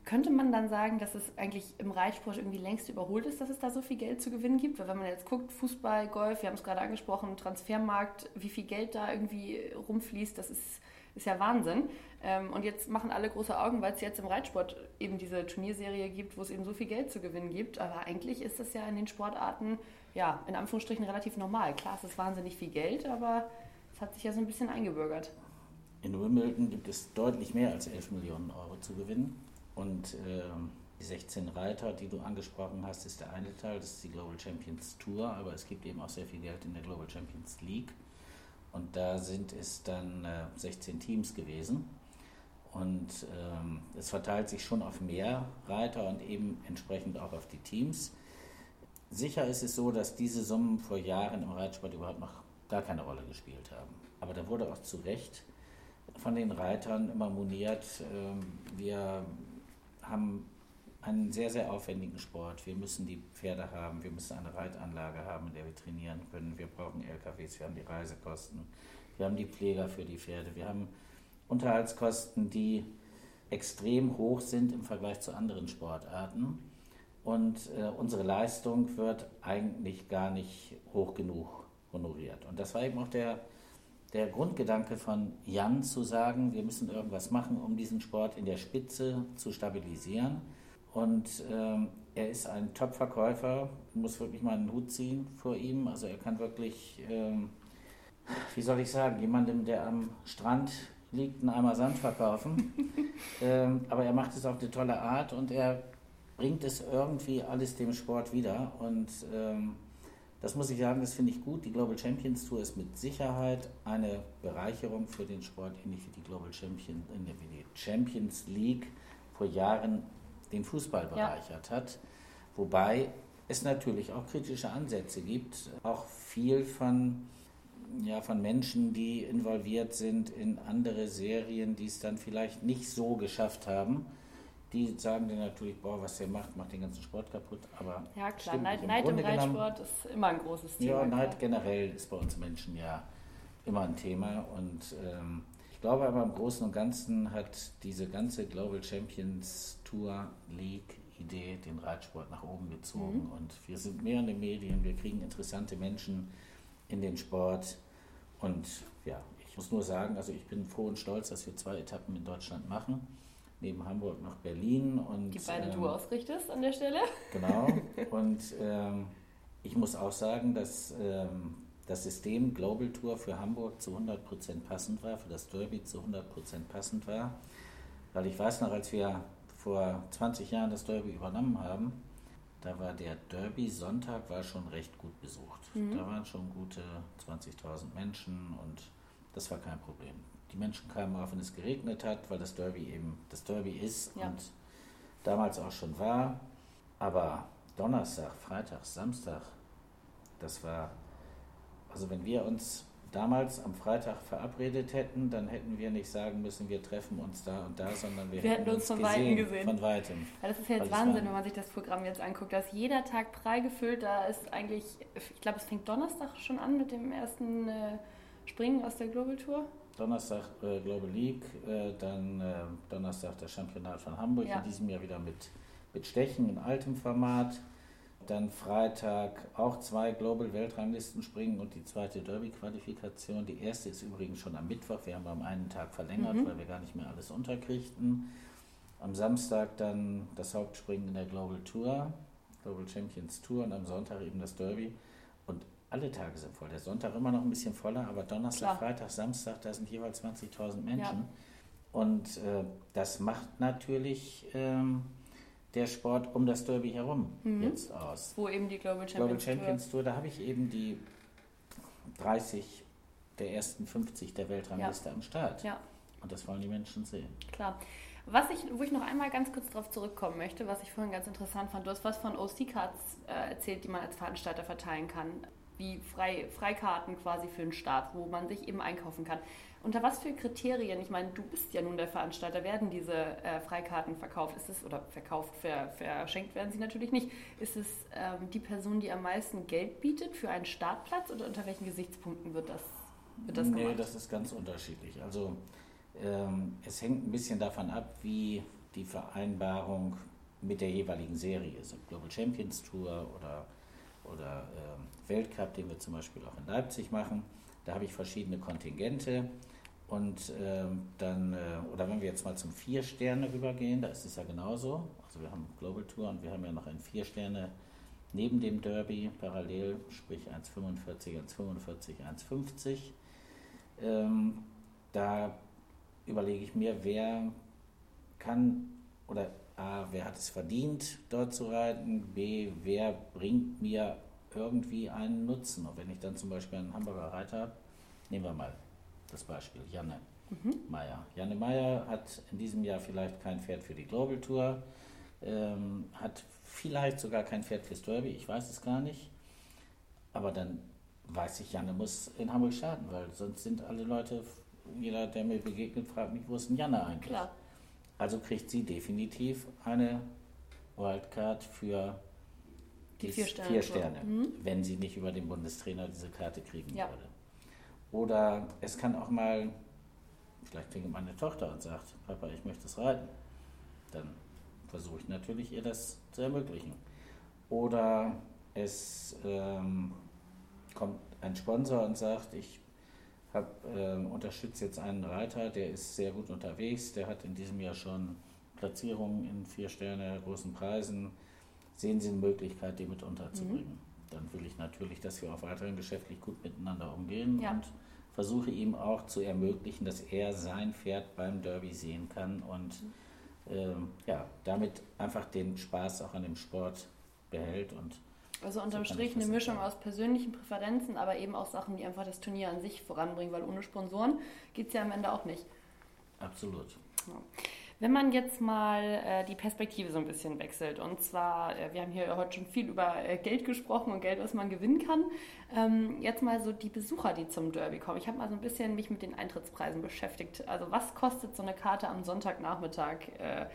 [SPEAKER 1] Könnte man dann sagen, dass es eigentlich im Reitsport irgendwie längst überholt ist, dass es da so viel Geld zu gewinnen gibt? Weil wenn man jetzt guckt, Fußball, Golf, wir haben es gerade angesprochen, Transfermarkt, wie viel Geld da irgendwie rumfließt, das ist, ist ja Wahnsinn. Ähm, und jetzt machen alle große Augen, weil es jetzt im Reitsport eben diese Turnierserie gibt, wo es eben so viel Geld zu gewinnen gibt. Aber eigentlich ist das ja in den Sportarten, ja, in Anführungsstrichen relativ normal. Klar, es ist wahnsinnig viel Geld, aber es hat sich ja so ein bisschen eingebürgert.
[SPEAKER 3] In Wimbledon gibt es deutlich mehr als 11 Millionen Euro zu gewinnen. Und ähm, die 16 Reiter, die du angesprochen hast, ist der eine Teil, das ist die Global Champions Tour, aber es gibt eben auch sehr viel Geld in der Global Champions League. Und da sind es dann äh, 16 Teams gewesen. Und ähm, es verteilt sich schon auf mehr Reiter und eben entsprechend auch auf die Teams. Sicher ist es so, dass diese Summen vor Jahren im Reitsport überhaupt noch gar keine Rolle gespielt haben. Aber da wurde auch zu Recht von den Reitern immer moniert, ähm, wir haben einen sehr, sehr aufwendigen Sport. Wir müssen die Pferde haben, wir müssen eine Reitanlage haben, in der wir trainieren können. Wir brauchen LKWs, wir haben die Reisekosten, wir haben die Pfleger für die Pferde, wir haben Unterhaltskosten, die extrem hoch sind im Vergleich zu anderen Sportarten. Und äh, unsere Leistung wird eigentlich gar nicht hoch genug honoriert. Und das war eben auch der, der Grundgedanke von Jan zu sagen, wir müssen irgendwas machen, um diesen Sport in der Spitze zu stabilisieren. Und ähm, er ist ein Top-Verkäufer, muss wirklich mal einen Hut ziehen vor ihm. Also er kann wirklich, ähm, wie soll ich sagen, jemandem, der am Strand liegt, einen Eimer Sand verkaufen. ähm, aber er macht es auf eine tolle Art und er bringt es irgendwie alles dem Sport wieder. Und ähm, das muss ich sagen, das finde ich gut. Die Global Champions Tour ist mit Sicherheit eine Bereicherung für den Sport, ähnlich wie die Global Champion, äh, die Champions League vor Jahren den Fußball bereichert hat. Wobei es natürlich auch kritische Ansätze gibt. Auch viel von ja, von Menschen, die involviert sind in andere Serien, die es dann vielleicht nicht so geschafft haben. Die sagen dann natürlich, boah, was der macht, macht den ganzen Sport kaputt. Aber
[SPEAKER 1] ja, klar, Neid, Neid im Reitsport ist immer ein großes Thema.
[SPEAKER 3] Ja, Neid generell ist bei uns Menschen ja immer ein Thema. Und ähm, ich glaube aber im Großen und Ganzen hat diese ganze Global Champions Tour League Idee den Reitsport nach oben gezogen. Mhm. Und wir sind mehr in den Medien, wir kriegen interessante Menschen in den Sport. Und ja, ich muss nur sagen, also ich bin froh und stolz, dass wir zwei Etappen in Deutschland machen. Neben Hamburg nach Berlin. Und,
[SPEAKER 1] Die beide ähm, du ausrichtest an der Stelle.
[SPEAKER 3] Genau. Und ähm, ich muss auch sagen, dass ähm, das System Global Tour für Hamburg zu 100% passend war, für das Derby zu 100% passend war. Weil ich weiß noch, als wir vor 20 Jahren das Derby übernommen haben, da war der Derby-Sonntag war schon recht gut besucht. Mhm. Da waren schon gute 20.000 Menschen und das war kein Problem. Die Menschen kamen auch, wenn es geregnet hat, weil das Derby eben das Derby ist ja. und damals auch schon war. Aber Donnerstag, Freitag, Samstag, das war, also wenn wir uns damals am Freitag verabredet hätten, dann hätten wir nicht sagen müssen, wir treffen uns da und da, sondern wir, wir hätten uns von Weitem gesehen. Von Weitem.
[SPEAKER 1] Ja, das ist ja jetzt Wahnsinn, wenn man sich das Programm jetzt anguckt. Da ist jeder Tag prall gefüllt. Da ist eigentlich, ich glaube, es fängt Donnerstag schon an mit dem ersten äh, Springen aus der Global Tour.
[SPEAKER 3] Donnerstag äh, Global League, äh, dann äh, Donnerstag das Championat von Hamburg, ja. in diesem Jahr wieder mit, mit Stechen in altem Format. Dann Freitag auch zwei Global Weltranglisten springen und die zweite Derby-Qualifikation. Die erste ist übrigens schon am Mittwoch. Wir haben am einen Tag verlängert, mhm. weil wir gar nicht mehr alles unterkriegten. Am Samstag dann das Hauptspringen in der Global Tour, Global Champions Tour und am Sonntag eben das Derby. Alle Tage sind voll. Der Sonntag immer noch ein bisschen voller, aber Donnerstag, Klar. Freitag, Samstag, da sind jeweils 20.000 Menschen. Ja. Und äh, das macht natürlich ähm, der Sport um das Derby herum mhm. jetzt aus.
[SPEAKER 1] Wo eben die Global Champions,
[SPEAKER 3] Global Champions Tour. Tour, da habe ich eben die 30 der ersten 50 der Weltrangliste ja. am Start. Ja. Und das wollen die Menschen sehen.
[SPEAKER 1] Klar. Was ich, wo ich noch einmal ganz kurz darauf zurückkommen möchte, was ich vorhin ganz interessant fand, du hast was von OC-Cards äh, erzählt, die man als Veranstalter verteilen kann, wie Frei, Freikarten quasi für den Start, wo man sich eben einkaufen kann. Unter was für Kriterien, ich meine, du bist ja nun der Veranstalter, werden diese äh, Freikarten verkauft? Ist es, oder verkauft, ver, verschenkt werden sie natürlich nicht. Ist es ähm, die Person, die am meisten Geld bietet für einen Startplatz oder unter welchen Gesichtspunkten wird das, wird das
[SPEAKER 3] nee, das ist ganz unterschiedlich. Also ähm, es hängt ein bisschen davon ab, wie die Vereinbarung mit der jeweiligen Serie ist. Global Champions Tour oder, oder ähm, Weltcup, den wir zum Beispiel auch in Leipzig machen. Da habe ich verschiedene Kontingente. Und ähm, dann, äh, oder wenn wir jetzt mal zum Vier-Sterne rübergehen, da ist es ja genauso. Also wir haben Global Tour und wir haben ja noch ein Vier-Sterne neben dem Derby parallel, sprich 1,45, 1,45, 1,50. Ähm, da überlege ich mir, wer kann oder A, wer hat es verdient, dort zu reiten, B, wer bringt mir irgendwie einen Nutzen. Und wenn ich dann zum Beispiel einen Hamburger Reiter habe, nehmen wir mal das Beispiel Janne mhm. Meyer. Janne Meyer hat in diesem Jahr vielleicht kein Pferd für die Global Tour, ähm, hat vielleicht sogar kein Pferd fürs Derby, ich weiß es gar nicht. Aber dann weiß ich, Janne muss in Hamburg starten, weil sonst sind alle Leute, jeder, der mir begegnet, fragt mich, wo ist denn Janne eigentlich? Klar. Also kriegt sie definitiv eine Wildcard für die, vier Sterne, vier Sterne mhm. wenn sie nicht über den Bundestrainer diese Karte kriegen ja. würde. Oder es kann auch mal, vielleicht klingelt meine Tochter und sagt, Papa, ich möchte es reiten. Dann versuche ich natürlich ihr das zu ermöglichen. Oder es ähm, kommt ein Sponsor und sagt, ich hab, äh, unterstütze jetzt einen Reiter, der ist sehr gut unterwegs, der hat in diesem Jahr schon Platzierungen in vier Sterne, großen Preisen. Sehen Sie eine Möglichkeit, die mit unterzubringen? Mhm dann will ich natürlich, dass wir auch weiterhin geschäftlich gut miteinander umgehen ja. und versuche ihm auch zu ermöglichen, dass er sein Pferd beim Derby sehen kann und ähm, ja, damit einfach den Spaß auch an dem Sport behält und
[SPEAKER 1] also unterm so Strich eine Mischung aus persönlichen Präferenzen, aber eben auch Sachen, die einfach das Turnier an sich voranbringen, weil ohne Sponsoren geht es ja am Ende auch nicht.
[SPEAKER 3] Absolut. Ja.
[SPEAKER 1] Wenn man jetzt mal äh, die Perspektive so ein bisschen wechselt, und zwar, äh, wir haben hier heute schon viel über äh, Geld gesprochen und Geld, was man gewinnen kann. Ähm, jetzt mal so die Besucher, die zum Derby kommen. Ich habe mal so ein bisschen mich mit den Eintrittspreisen beschäftigt. Also was kostet so eine Karte am Sonntagnachmittag äh,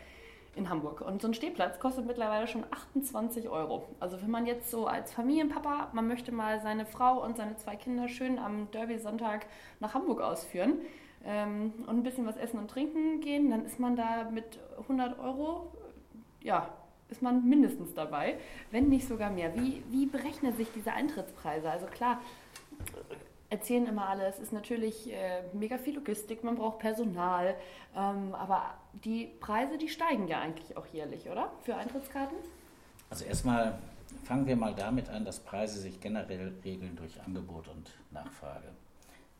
[SPEAKER 1] in Hamburg? Und so ein Stehplatz kostet mittlerweile schon 28 Euro. Also wenn man jetzt so als Familienpapa, man möchte mal seine Frau und seine zwei Kinder schön am Derby-Sonntag nach Hamburg ausführen, ähm, und ein bisschen was essen und trinken gehen, dann ist man da mit 100 Euro, ja, ist man mindestens dabei, wenn nicht sogar mehr. Wie, wie berechnen sich diese Eintrittspreise? Also klar, erzählen immer alle, es ist natürlich äh, mega viel Logistik, man braucht Personal, ähm, aber die Preise, die steigen ja eigentlich auch jährlich, oder? Für Eintrittskarten?
[SPEAKER 3] Also erstmal fangen wir mal damit an, dass Preise sich generell regeln durch Angebot und Nachfrage.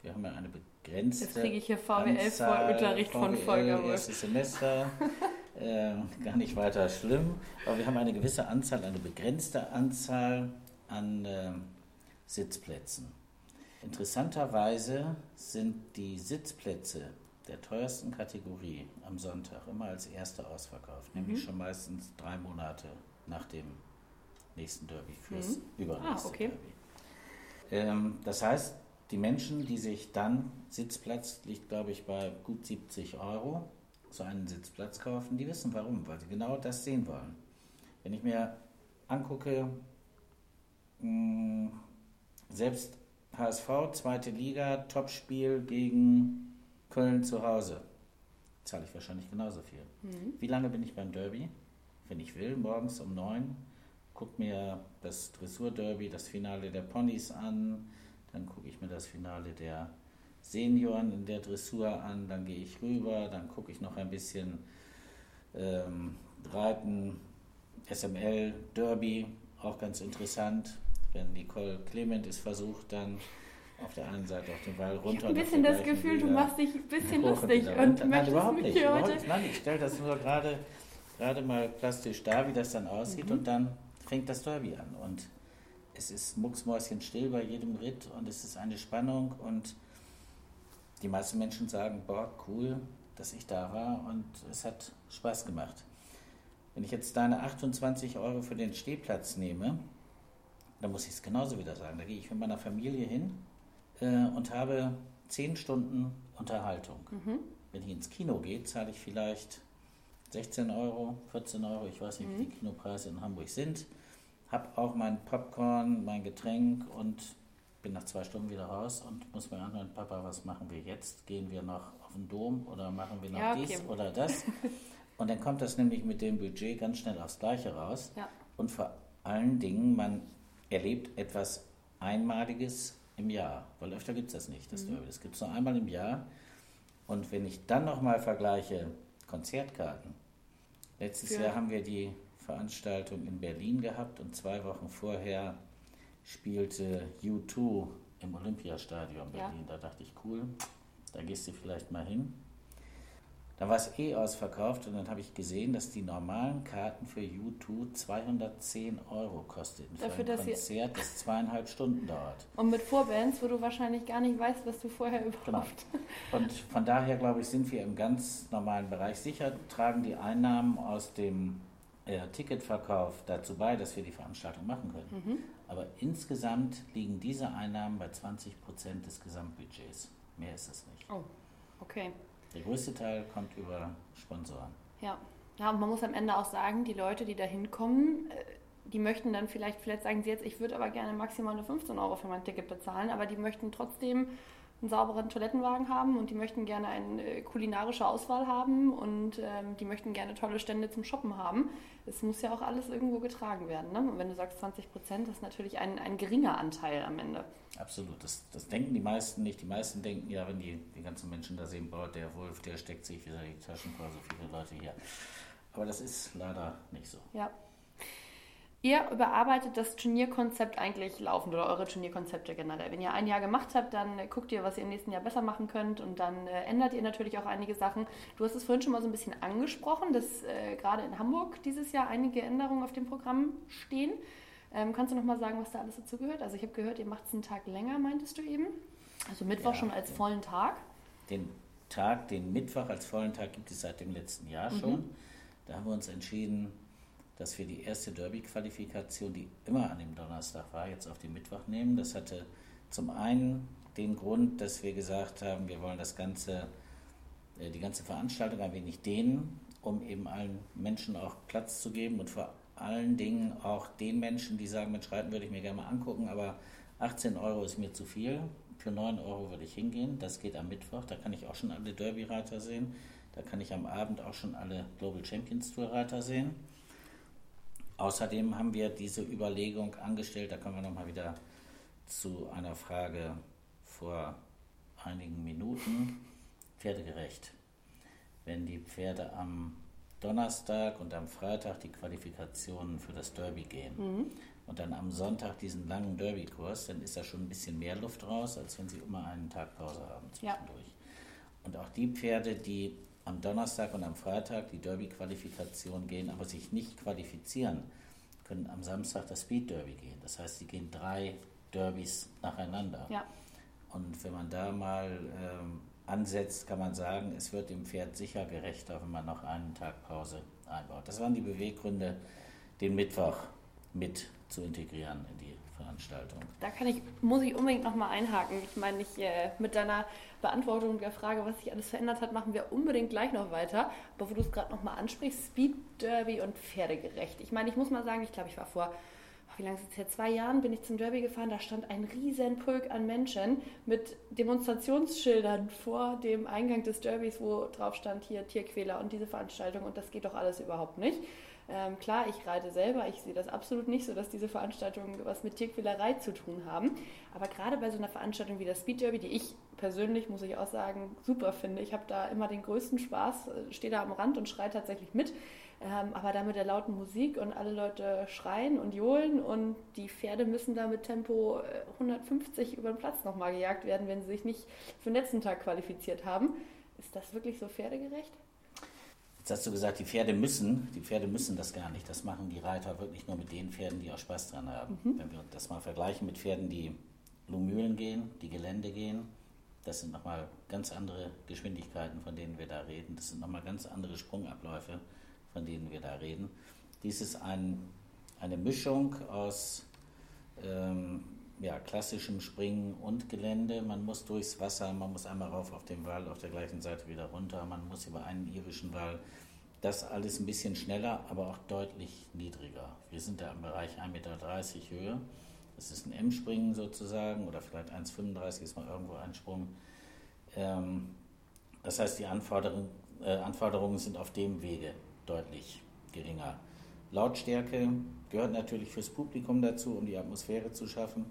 [SPEAKER 3] Wir haben ja eine begrenzte.
[SPEAKER 1] Jetzt kriege ich hier VWL vor Unterricht VWL, von Folge.
[SPEAKER 3] Erstes Semester. äh, gar nicht weiter schlimm. Aber wir haben eine gewisse Anzahl, eine begrenzte Anzahl an äh, Sitzplätzen. Interessanterweise sind die Sitzplätze der teuersten Kategorie am Sonntag immer als erste ausverkauft, mhm. nämlich schon meistens drei Monate nach dem nächsten Derby, fürs mhm. übernächste ah, okay. Derby. Ähm, das heißt, die Menschen, die sich dann, Sitzplatz liegt glaube ich bei gut 70 Euro, so einen Sitzplatz kaufen, die wissen warum, weil sie genau das sehen wollen. Wenn ich mir angucke, mh, selbst HSV, zweite Liga, Topspiel gegen Köln zu Hause, zahle ich wahrscheinlich genauso viel. Mhm. Wie lange bin ich beim Derby? Wenn ich will, morgens um neun, guck mir das Dressur-Derby, das Finale der Ponys an, dann gucke ich mir das Finale der Senioren in der Dressur an, dann gehe ich rüber, dann gucke ich noch ein bisschen ähm, Reiten, SML, Derby, auch ganz interessant. Wenn Nicole Clement ist versucht, dann auf der einen Seite auf den Ball runter. Ich
[SPEAKER 1] habe ein bisschen das Gefühl, du machst dich ein bisschen lustig und,
[SPEAKER 3] Nein, überhaupt nicht. Überhaupt nicht. Nein, ich stelle das nur gerade gerade mal plastisch dar, wie das dann aussieht mhm. und dann fängt das Derby an. Und es ist mucksmäuschen still bei jedem Ritt und es ist eine Spannung und die meisten Menschen sagen, boah, cool, dass ich da war und es hat Spaß gemacht. Wenn ich jetzt deine 28 Euro für den Stehplatz nehme, dann muss ich es genauso wieder sagen. Da gehe ich mit meiner Familie hin äh, und habe 10 Stunden Unterhaltung. Mhm. Wenn ich ins Kino gehe, zahle ich vielleicht 16 Euro, 14 Euro, ich weiß nicht, mhm. wie die Kinopreise in Hamburg sind habe auch mein Popcorn, mein Getränk und bin nach zwei Stunden wieder raus und muss mir anhören, Papa, was machen wir jetzt? Gehen wir noch auf den Dom oder machen wir noch ja, okay. dies oder das? Und dann kommt das nämlich mit dem Budget ganz schnell aufs Gleiche raus. Ja. Und vor allen Dingen, man erlebt etwas Einmaliges im Jahr, weil öfter gibt es das nicht, das mhm. Das gibt es nur einmal im Jahr. Und wenn ich dann nochmal vergleiche Konzertkarten, letztes Für Jahr haben wir die Veranstaltung in Berlin gehabt und zwei Wochen vorher spielte U2 im Olympiastadion Berlin. Ja. Da dachte ich, cool, da gehst du vielleicht mal hin. Da war es eh ausverkauft und dann habe ich gesehen, dass die normalen Karten für U2 210 Euro kosteten. Dafür, für ein Konzert, das zweieinhalb Stunden dauert.
[SPEAKER 1] Und mit Vorbands, wo du wahrscheinlich gar nicht weißt, was du vorher überhaupt... Genau.
[SPEAKER 3] Und von daher, glaube ich, sind wir im ganz normalen Bereich. Sicher tragen die Einnahmen aus dem äh, Ticketverkauf dazu bei, dass wir die Veranstaltung machen können. Mhm. Aber insgesamt liegen diese Einnahmen bei 20 Prozent des Gesamtbudgets. Mehr ist es nicht.
[SPEAKER 1] Oh, okay.
[SPEAKER 3] Der größte Teil kommt über Sponsoren.
[SPEAKER 1] Ja. Ja, und man muss am Ende auch sagen, die Leute, die da hinkommen, äh, die möchten dann vielleicht, vielleicht sagen sie jetzt, ich würde aber gerne maximal nur 15 Euro für mein Ticket bezahlen, aber die möchten trotzdem einen sauberen Toilettenwagen haben und die möchten gerne eine äh, kulinarische Auswahl haben und ähm, die möchten gerne tolle Stände zum Shoppen haben. Es muss ja auch alles irgendwo getragen werden. Ne? Und wenn du sagst 20 Prozent, das ist natürlich ein, ein geringer Anteil am Ende.
[SPEAKER 3] Absolut, das, das denken die meisten nicht. Die meisten denken ja, wenn die, die ganzen Menschen da sehen, boah, der Wolf, der steckt sich wieder die Taschen vor, so viele Leute hier. Aber das ist leider nicht so.
[SPEAKER 1] Ja. Ihr überarbeitet das Turnierkonzept eigentlich laufend oder eure Turnierkonzepte generell. Wenn ihr ein Jahr gemacht habt, dann äh, guckt ihr, was ihr im nächsten Jahr besser machen könnt und dann äh, ändert ihr natürlich auch einige Sachen. Du hast es vorhin schon mal so ein bisschen angesprochen, dass äh, gerade in Hamburg dieses Jahr einige Änderungen auf dem Programm stehen. Ähm, kannst du noch mal sagen, was da alles dazu gehört? Also ich habe gehört, ihr macht es einen Tag länger, meintest du eben? Also Mittwoch ja, schon als vollen Tag.
[SPEAKER 3] Den Tag, den Mittwoch als vollen Tag gibt es seit dem letzten Jahr mhm. schon. Da haben wir uns entschieden, dass wir die erste Derby-Qualifikation, die immer an dem Donnerstag war, jetzt auf den Mittwoch nehmen. Das hatte zum einen den Grund, dass wir gesagt haben, wir wollen das ganze, äh, die ganze Veranstaltung ein wenig dehnen, um eben allen Menschen auch Platz zu geben und vor allen Dingen auch den Menschen, die sagen, mit Schreiten würde ich mir gerne mal angucken, aber 18 Euro ist mir zu viel. Für 9 Euro würde ich hingehen. Das geht am Mittwoch. Da kann ich auch schon alle Derby-Reiter sehen. Da kann ich am Abend auch schon alle Global Champions Tour-Reiter sehen. Außerdem haben wir diese Überlegung angestellt, da kommen wir nochmal wieder zu einer Frage vor einigen Minuten, pferdegerecht. Wenn die Pferde am Donnerstag und am Freitag die Qualifikationen für das Derby gehen mhm. und dann am Sonntag diesen langen Derby-Kurs, dann ist da schon ein bisschen mehr Luft raus, als wenn sie immer einen Tag Pause haben zwischendurch. Ja. Und auch die Pferde, die am Donnerstag und am Freitag die Derby-Qualifikation gehen, aber sich nicht qualifizieren, können am Samstag das Speed Derby gehen. Das heißt, sie gehen drei Derbys nacheinander. Ja. Und wenn man da mal ähm, ansetzt, kann man sagen, es wird dem Pferd sicher gerechter, wenn man noch einen Tag Pause einbaut. Das waren die Beweggründe, den Mittwoch mit zu integrieren in die Veranstaltung.
[SPEAKER 1] Da kann ich, muss ich unbedingt nochmal einhaken. Ich meine, ich, äh, mit deiner Beantwortung der Frage, was sich alles verändert hat, machen wir unbedingt gleich noch weiter. Aber wo du es gerade nochmal ansprichst, Speed Derby und pferdegerecht. Ich meine, ich muss mal sagen, ich glaube, ich war vor wie lange ist es jetzt? Zwei Jahren bin ich zum Derby gefahren. Da stand ein riesen Pulk an Menschen mit Demonstrationsschildern vor dem Eingang des Derbys, wo drauf stand hier Tierquäler und diese Veranstaltung. Und das geht doch alles überhaupt nicht. Ähm, klar, ich reite selber, ich sehe das absolut nicht so, dass diese Veranstaltungen was mit Tierquälerei zu tun haben. Aber gerade bei so einer Veranstaltung wie das Speed Derby, die ich persönlich, muss ich auch sagen, super finde, ich habe da immer den größten Spaß, äh, stehe da am Rand und schreie tatsächlich mit. Ähm, aber da mit der lauten Musik und alle Leute schreien und johlen und die Pferde müssen da mit Tempo 150 äh, über den Platz nochmal gejagt werden, wenn sie sich nicht für den letzten Tag qualifiziert haben. Ist das wirklich so pferdegerecht?
[SPEAKER 3] Jetzt hast du gesagt, die Pferde müssen. Die Pferde müssen das gar nicht. Das machen die Reiter wirklich nur mit den Pferden, die auch Spaß dran haben. Mhm. Wenn wir das mal vergleichen mit Pferden, die Lumülen gehen, die Gelände gehen, das sind nochmal ganz andere Geschwindigkeiten, von denen wir da reden. Das sind nochmal ganz andere Sprungabläufe von denen wir da reden. Dies ist ein, eine Mischung aus ähm, ja, klassischem Springen und Gelände. Man muss durchs Wasser, man muss einmal rauf auf den Wall, auf der gleichen Seite wieder runter, man muss über einen irischen Wall. Das alles ein bisschen schneller, aber auch deutlich niedriger. Wir sind da im Bereich 1,30 Meter Höhe. Das ist ein M-Springen sozusagen oder vielleicht 1,35 ist mal irgendwo ein Sprung. Ähm, das heißt, die Anforderungen, äh, Anforderungen sind auf dem Wege deutlich geringer. Lautstärke gehört natürlich fürs Publikum dazu, um die Atmosphäre zu schaffen.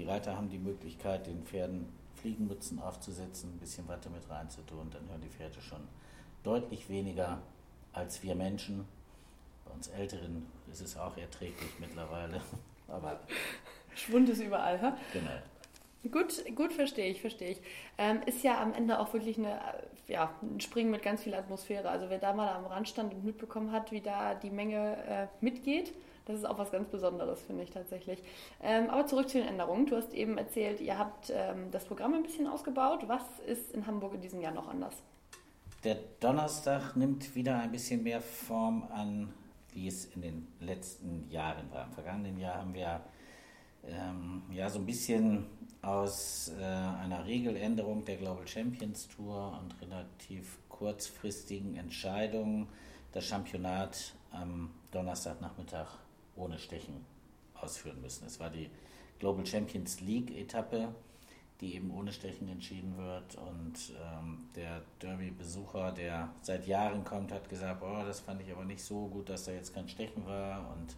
[SPEAKER 3] Die Reiter haben die Möglichkeit, den Pferden Fliegenmützen aufzusetzen, ein bisschen Watte mit reinzutun, dann hören die Pferde schon deutlich weniger als wir Menschen. Bei uns Älteren ist es auch erträglich mittlerweile. Aber
[SPEAKER 1] Schwund ist überall, hä?
[SPEAKER 3] Genau.
[SPEAKER 1] Gut, gut verstehe ich, verstehe ich. Ähm, ist ja am Ende auch wirklich eine, ja, ein Springen mit ganz viel Atmosphäre. Also wer da mal am Rand stand und mitbekommen hat, wie da die Menge äh, mitgeht, das ist auch was ganz Besonderes, finde ich tatsächlich. Ähm, aber zurück zu den Änderungen. Du hast eben erzählt, ihr habt ähm, das Programm ein bisschen ausgebaut. Was ist in Hamburg in diesem Jahr noch anders?
[SPEAKER 3] Der Donnerstag nimmt wieder ein bisschen mehr Form an, wie es in den letzten Jahren war. Im vergangenen Jahr haben wir ähm, ja so ein bisschen aus äh, einer Regeländerung der Global Champions Tour und relativ kurzfristigen Entscheidungen das Championat am Donnerstagnachmittag ohne Stechen ausführen müssen. Es war die Global Champions League Etappe, die eben ohne Stechen entschieden wird. Und ähm, der Derby-Besucher, der seit Jahren kommt, hat gesagt, oh, das fand ich aber nicht so gut, dass da jetzt kein Stechen war. Und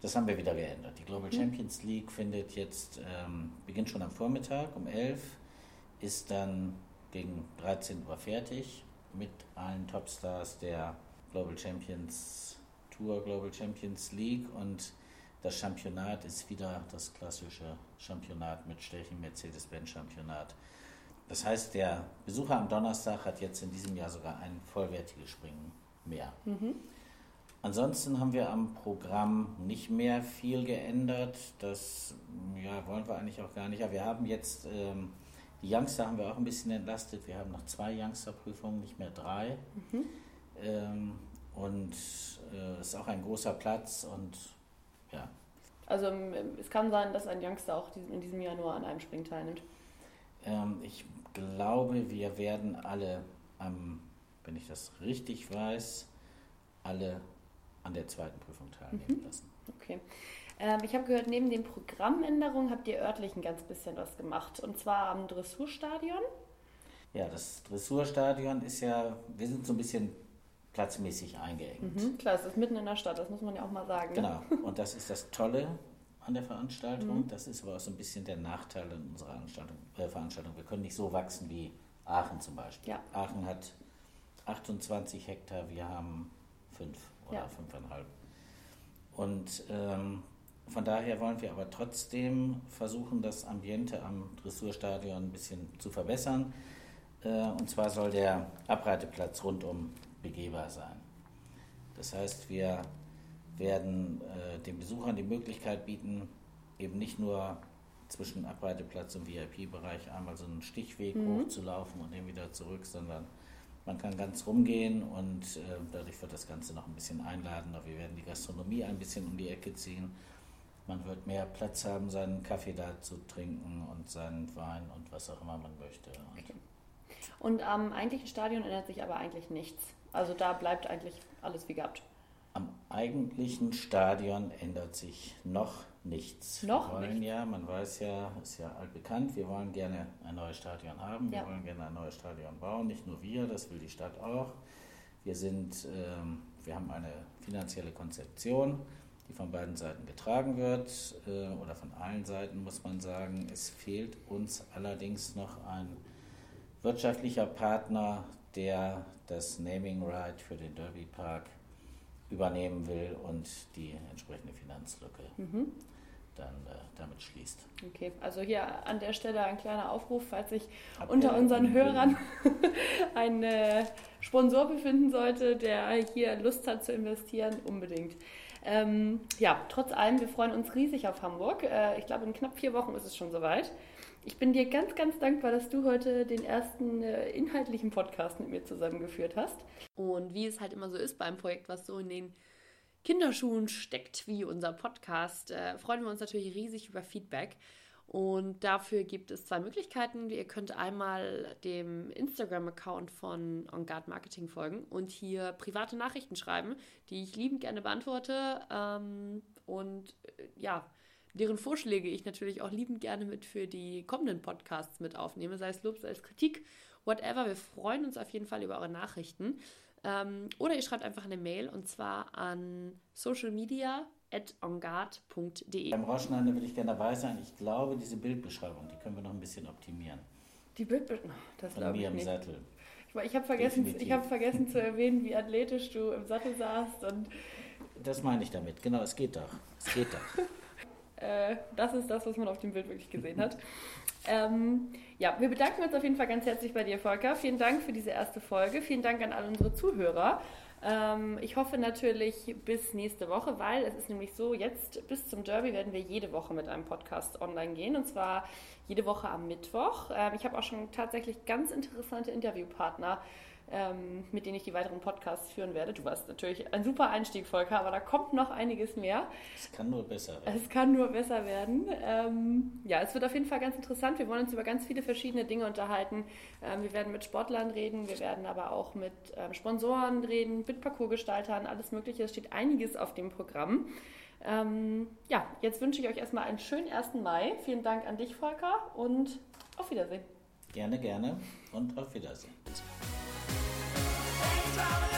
[SPEAKER 3] das haben wir wieder geändert. Die Global mhm. Champions League findet jetzt, ähm, beginnt schon am Vormittag um 11, ist dann gegen 13 Uhr fertig mit allen Topstars der Global Champions Tour, Global Champions League und das Championat ist wieder das klassische Championat mit Stechen, Mercedes-Benz-Championat. Das heißt, der Besucher am Donnerstag hat jetzt in diesem Jahr sogar ein vollwertiges Springen mehr. Mhm. Ansonsten haben wir am Programm nicht mehr viel geändert. Das ja, wollen wir eigentlich auch gar nicht. Aber wir haben jetzt ähm, Die Youngster haben wir auch ein bisschen entlastet. Wir haben noch zwei Youngster-Prüfungen, nicht mehr drei. Mhm. Ähm, und äh, es ist auch ein großer Platz und ja.
[SPEAKER 1] Also ähm, es kann sein, dass ein Youngster auch in diesem Jahr nur an einem Spring teilnimmt.
[SPEAKER 3] Ähm, ich glaube, wir werden alle, ähm, wenn ich das richtig weiß, alle an der zweiten Prüfung teilnehmen mhm. lassen.
[SPEAKER 1] Okay. Ähm, ich habe gehört, neben den Programmänderungen habt ihr örtlich ein ganz bisschen was gemacht. Und zwar am Dressurstadion.
[SPEAKER 3] Ja, das Dressurstadion ist ja, wir sind so ein bisschen platzmäßig eingeengt.
[SPEAKER 1] Mhm, klar, es ist mitten in der Stadt, das muss man ja auch mal sagen.
[SPEAKER 3] Ne? Genau, und das ist das Tolle an der Veranstaltung. Mhm. Das ist aber auch so ein bisschen der Nachteil in unserer Veranstaltung. Äh, Veranstaltung. Wir können nicht so wachsen wie Aachen zum Beispiel. Ja. Aachen hat 28 Hektar, wir haben 5 oder ja. 5,5. Und ähm, von daher wollen wir aber trotzdem versuchen, das Ambiente am Dressurstadion ein bisschen zu verbessern. Äh, und zwar soll der Abreiteplatz rundum begehbar sein. Das heißt, wir werden äh, den Besuchern die Möglichkeit bieten, eben nicht nur zwischen Abreiteplatz und VIP-Bereich einmal so einen Stichweg mhm. hochzulaufen und dann wieder zurück, sondern man kann ganz rumgehen und äh, dadurch wird das Ganze noch ein bisschen einladender. Wir werden die Gastronomie ein bisschen um die Ecke ziehen. Man wird mehr Platz haben, seinen Kaffee da zu trinken und seinen Wein und was auch immer man möchte.
[SPEAKER 1] Okay. Und am eigentlichen Stadion ändert sich aber eigentlich nichts. Also da bleibt eigentlich alles wie gehabt.
[SPEAKER 3] Am eigentlichen Stadion ändert sich noch nichts.
[SPEAKER 1] Noch
[SPEAKER 3] wir wollen
[SPEAKER 1] nichts?
[SPEAKER 3] ja, man weiß ja, ist ja altbekannt, wir wollen gerne ein neues Stadion haben, wir wollen gerne ein neues Stadion bauen. Nicht nur wir, das will die Stadt auch. Wir sind, ähm, wir haben eine finanzielle Konzeption, die von beiden Seiten getragen wird äh, oder von allen Seiten muss man sagen. Es fehlt uns allerdings noch ein wirtschaftlicher Partner, der das Naming Right für den Derby Park übernehmen will und die entsprechende Finanzlücke mhm. dann äh, damit schließt.
[SPEAKER 1] Okay, also hier an der Stelle ein kleiner Aufruf, falls sich Ab unter unseren Hörern ein äh, Sponsor befinden sollte, der hier Lust hat zu investieren, unbedingt. Ähm, ja, trotz allem, wir freuen uns riesig auf Hamburg. Äh, ich glaube, in knapp vier Wochen ist es schon soweit. Ich bin dir ganz, ganz dankbar, dass du heute den ersten äh, inhaltlichen Podcast mit mir zusammengeführt hast. Und wie es halt immer so ist beim Projekt, was so in den Kinderschuhen steckt, wie unser Podcast, äh, freuen wir uns natürlich riesig über Feedback. Und dafür gibt es zwei Möglichkeiten. Ihr könnt einmal dem Instagram-Account von On Guard Marketing folgen und hier private Nachrichten schreiben, die ich liebend gerne beantworte. Ähm, und äh, ja, deren Vorschläge ich natürlich auch liebend gerne mit für die kommenden Podcasts mit aufnehme, sei es Lob, sei es Kritik, whatever. Wir freuen uns auf jeden Fall über eure Nachrichten. Ähm, oder ihr schreibt einfach eine Mail und zwar an socialmedia.ongard.de.
[SPEAKER 3] Beim Rausschneiden würde ich gerne dabei sein. Ich glaube, diese Bildbeschreibung, die können wir noch ein bisschen optimieren.
[SPEAKER 1] Die Bildbeschreibung? Das
[SPEAKER 3] Von mir im Sattel.
[SPEAKER 1] Ich, ich habe vergessen, hab vergessen zu erwähnen, wie athletisch du im Sattel saßt. Und
[SPEAKER 3] das meine ich damit. Genau, es geht doch. Es geht doch.
[SPEAKER 1] Äh, das ist das, was man auf dem Bild wirklich gesehen hat. Ähm, ja, wir bedanken uns auf jeden Fall ganz herzlich bei dir, Volker. Vielen Dank für diese erste Folge. Vielen Dank an alle unsere Zuhörer. Ähm, ich hoffe natürlich bis nächste Woche, weil es ist nämlich so, jetzt bis zum Derby werden wir jede Woche mit einem Podcast online gehen und zwar jede Woche am Mittwoch. Ähm, ich habe auch schon tatsächlich ganz interessante Interviewpartner ähm, mit denen ich die weiteren Podcasts führen werde. Du warst natürlich ein super Einstieg, Volker, aber da kommt noch einiges mehr.
[SPEAKER 3] Es kann nur besser werden.
[SPEAKER 1] Es kann nur besser werden. Ähm, ja, es wird auf jeden Fall ganz interessant. Wir wollen uns über ganz viele verschiedene Dinge unterhalten. Ähm, wir werden mit Sportlern reden, wir werden aber auch mit ähm, Sponsoren reden, mit Parcoursgestaltern, alles Mögliche. Es steht einiges auf dem Programm. Ähm, ja, jetzt wünsche ich euch erstmal einen schönen 1. Mai. Vielen Dank an dich, Volker, und auf Wiedersehen.
[SPEAKER 3] Gerne, gerne und auf Wiedersehen. Solid.